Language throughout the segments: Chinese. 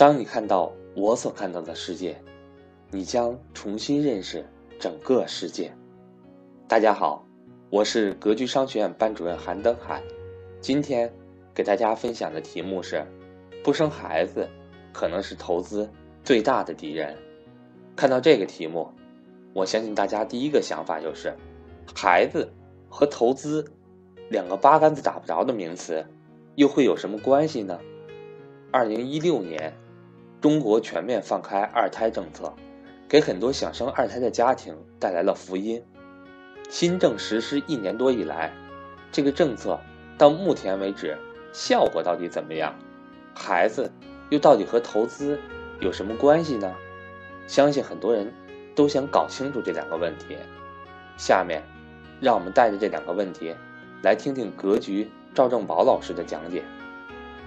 当你看到我所看到的世界，你将重新认识整个世界。大家好，我是格局商学院班主任韩登海。今天给大家分享的题目是：不生孩子可能是投资最大的敌人。看到这个题目，我相信大家第一个想法就是，孩子和投资两个八竿子打不着的名词，又会有什么关系呢？二零一六年。中国全面放开二胎政策，给很多想生二胎的家庭带来了福音。新政实施一年多以来，这个政策到目前为止效果到底怎么样？孩子又到底和投资有什么关系呢？相信很多人都想搞清楚这两个问题。下面，让我们带着这两个问题，来听听格局赵正宝老师的讲解。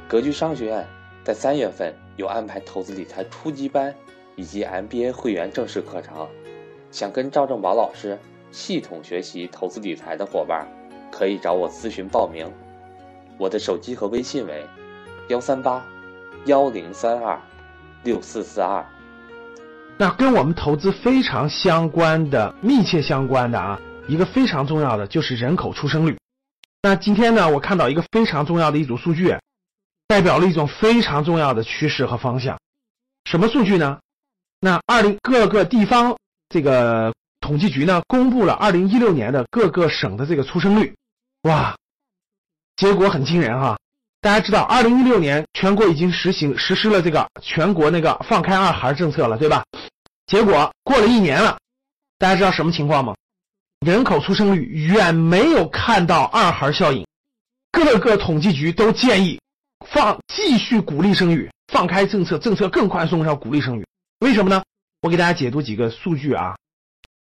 格局商学院在三月份。有安排投资理财初级班以及 MBA 会员正式课程，想跟赵正宝老师系统学习投资理财的伙伴，可以找我咨询报名。我的手机和微信为幺三八幺零三二六四四二。那跟我们投资非常相关的、密切相关的啊，一个非常重要的就是人口出生率。那今天呢，我看到一个非常重要的一组数据。代表了一种非常重要的趋势和方向，什么数据呢？那二零各个地方这个统计局呢公布了二零一六年的各个省的这个出生率，哇，结果很惊人哈！大家知道，二零一六年全国已经实行实施了这个全国那个放开二孩政策了，对吧？结果过了一年了，大家知道什么情况吗？人口出生率远没有看到二孩效应，各个统计局都建议。放继续鼓励生育，放开政策，政策更宽松，要鼓励生育。为什么呢？我给大家解读几个数据啊。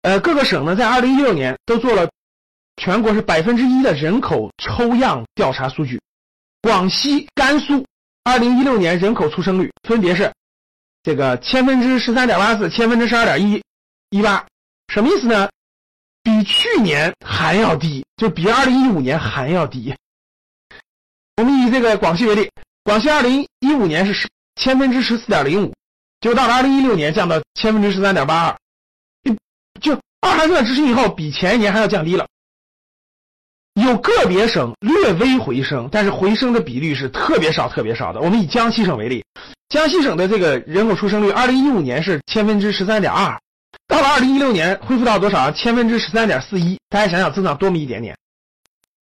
呃，各个省呢，在二零一六年都做了全国是百分之一的人口抽样调查数据。广西、甘肃二零一六年人口出生率分别是这个千分之十三点八四，千分之十二点一一八，什么意思呢？比去年还要低，就比二零一五年还要低。我们以这个广西为例，广西二零一五年是十千分之十四点零五，就到了二零一六年降到千分之十三点八二，就二孩政策执行以后，比前一年还要降低了。有个别省略微回升，但是回升的比率是特别少、特别少的。我们以江西省为例，江西省的这个人口出生率，二零一五年是千分之十三点二，到了二零一六年恢复到多少？千分之十三点四一。大家想想，增长多么一点点。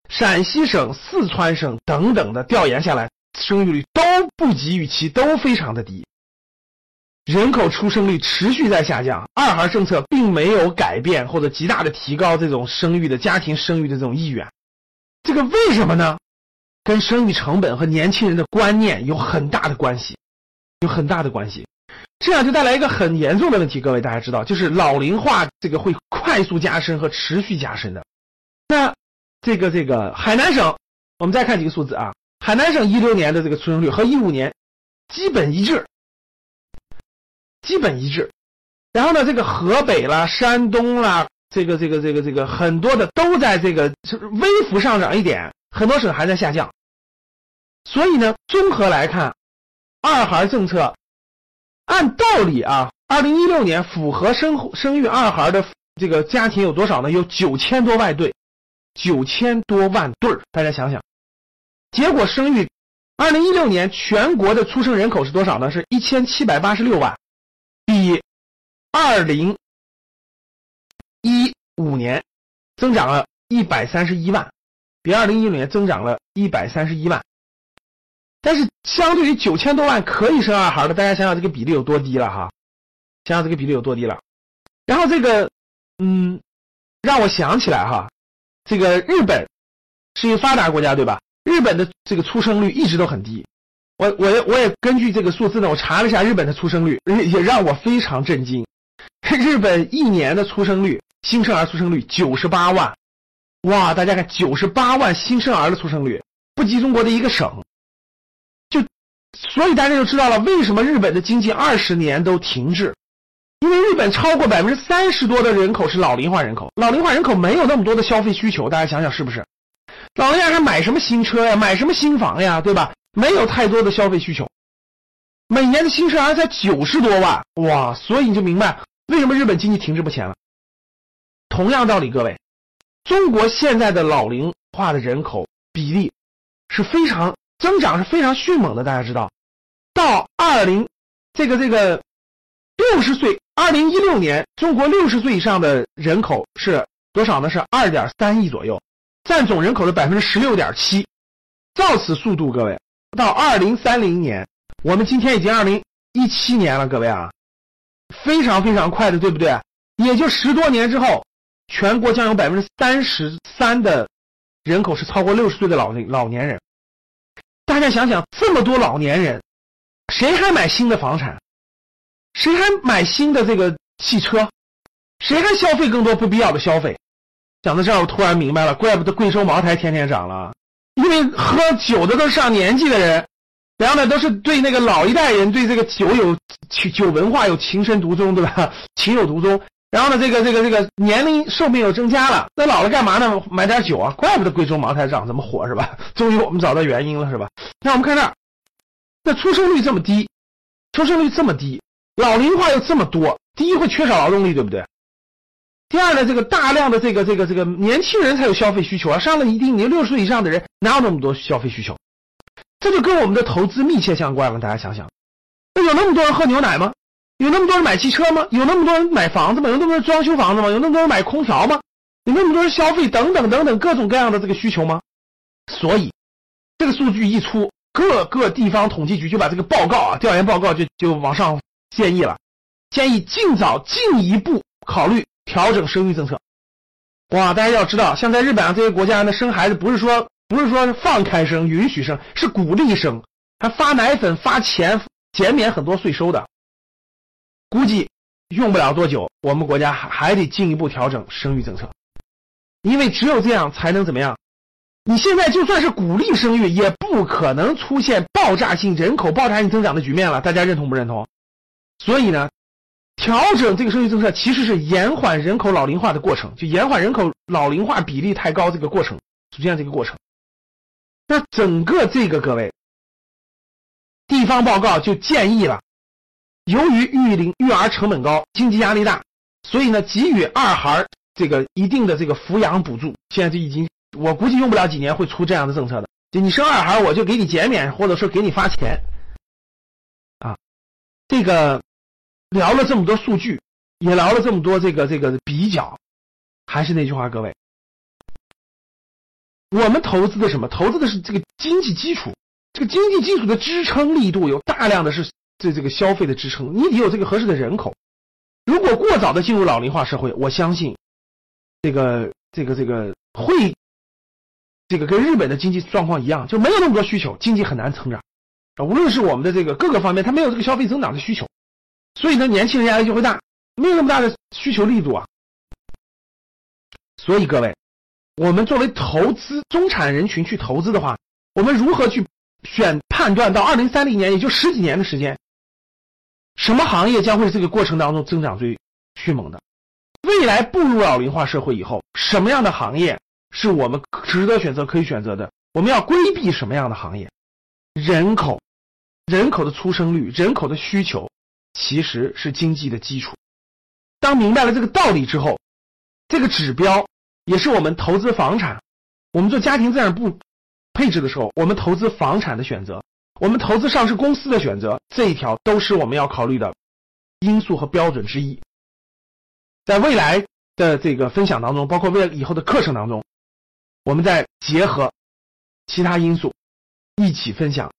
陕西省、四川省等等的调研下来，生育率都不及预期，都非常的低。人口出生率持续在下降，二孩政策并没有改变或者极大的提高这种生育的家庭生育的这种意愿。这个为什么呢？跟生育成本和年轻人的观念有很大的关系，有很大的关系。这样就带来一个很严重的问题，各位大家知道，就是老龄化这个会快速加深和持续加深的。那。这个这个海南省，我们再看几个数字啊。海南省一六年的这个出生率和一五年基本一致，基本一致。然后呢，这个河北啦、山东啦，这个这个这个这个很多的都在这个微幅上涨一点，很多省还在下降。所以呢，综合来看，二孩政策按道理啊，二零一六年符合生生育二孩的这个家庭有多少呢？有九千多万对。九千多万对儿，大家想想，结果生育，二零一六年全国的出生人口是多少呢？是一千七百八十六万，比二零一五年增长了一百三十一万，比二零一六年增长了一百三十一万。但是相对于九千多万可以生二孩的，大家想想这个比例有多低了哈？想想这个比例有多低了。然后这个，嗯，让我想起来哈。这个日本是一个发达国家，对吧？日本的这个出生率一直都很低。我我我也根据这个数字呢，我查了一下日本的出生率，也让我非常震惊。日本一年的出生率，新生儿出生率九十八万，哇！大家看，九十八万新生儿的出生率，不及中国的一个省。就所以大家就知道了，为什么日本的经济二十年都停滞。因为日本超过百分之三十多的人口是老龄化人口，老龄化人口没有那么多的消费需求，大家想想是不是？老龄化人买什么新车呀，买什么新房呀，对吧？没有太多的消费需求，每年的新生儿才九十多万，哇！所以你就明白为什么日本经济停滞不前了。同样道理，各位，中国现在的老龄化的人口比例是非常增长是非常迅猛的，大家知道，到二零这个这个六十岁，二零一六年中国六十岁以上的人口是多少呢？是二点三亿左右，占总人口的百分之十六点七。照此速度，各位，到二零三零年，我们今天已经二零一七年了，各位啊，非常非常快的，对不对？也就十多年之后。全国将有百分之三十三的人口是超过六十岁的老老年人。大家想想，这么多老年人，谁还买新的房产？谁还买新的这个汽车？谁还消费更多不必要的消费？讲到这儿，我突然明白了，怪不得贵州茅台天天涨了，因为喝酒的都是上年纪的人，然后呢，都是对那个老一代人对这个酒有酒文化有情深独钟，对吧？情有独钟。然后呢，这个这个这个年龄寿命又增加了，那老了干嘛呢？买点酒啊，怪不得贵州茅台涨这么火是吧？终于我们找到原因了是吧？那我们看这儿，那出生率这么低，出生率这么低，老龄化又这么多，第一会缺少劳动力，对不对？第二呢，这个大量的这个这个这个年轻人才有消费需求啊，上了一定年六十岁以上的人哪有那么多消费需求？这就跟我们的投资密切相关了，大家想想，那有那么多人喝牛奶吗？有那么多人买汽车吗？有那么多人买房子吗？有那么多人装修房子吗？有那么多人买空调吗？有那么多人消费等等等等各种各样的这个需求吗？所以，这个数据一出，各个地方统计局就把这个报告啊，调研报告就就往上建议了，建议尽早进一步考虑调整生育政策。哇，大家要知道，像在日本啊这些国家呢，生孩子不是说不是说放开生、允许生，是鼓励生，还发奶粉、发钱、减免很多税收的。估计用不了多久，我们国家还还得进一步调整生育政策，因为只有这样才能怎么样？你现在就算是鼓励生育，也不可能出现爆炸性人口爆炸性增长的局面了。大家认同不认同？所以呢，调整这个生育政策其实是延缓人口老龄化的过程，就延缓人口老龄化比例太高这个过程，出现这个过程。那整个这个各位地方报告就建议了。由于育龄育儿成本高，经济压力大，所以呢，给予二孩这个一定的这个抚养补助。现在就已经，我估计用不了几年会出这样的政策的。就你生二孩，我就给你减免，或者说给你发钱。啊，这个聊了这么多数据，也聊了这么多这个这个比较，还是那句话，各位，我们投资的什么？投资的是这个经济基础，这个经济基础的支撑力度有大量的是。对这个消费的支撑，你得有这个合适的人口。如果过早的进入老龄化社会，我相信，这个这个这个会，这个跟日本的经济状况一样，就没有那么多需求，经济很难成长。啊，无论是我们的这个各个方面，它没有这个消费增长的需求，所以呢，年轻人压力就会大，没有那么大的需求力度啊。所以各位，我们作为投资中产人群去投资的话，我们如何去选判断到二零三零年，也就十几年的时间？什么行业将会是这个过程当中增长最迅猛的？未来步入老龄化社会以后，什么样的行业是我们值得选择、可以选择的？我们要规避什么样的行业？人口、人口的出生率、人口的需求，其实是经济的基础。当明白了这个道理之后，这个指标也是我们投资房产、我们做家庭资产部配置的时候，我们投资房产的选择。我们投资上市公司的选择，这一条都是我们要考虑的因素和标准之一。在未来的这个分享当中，包括未来以后的课程当中，我们再结合其他因素一起分享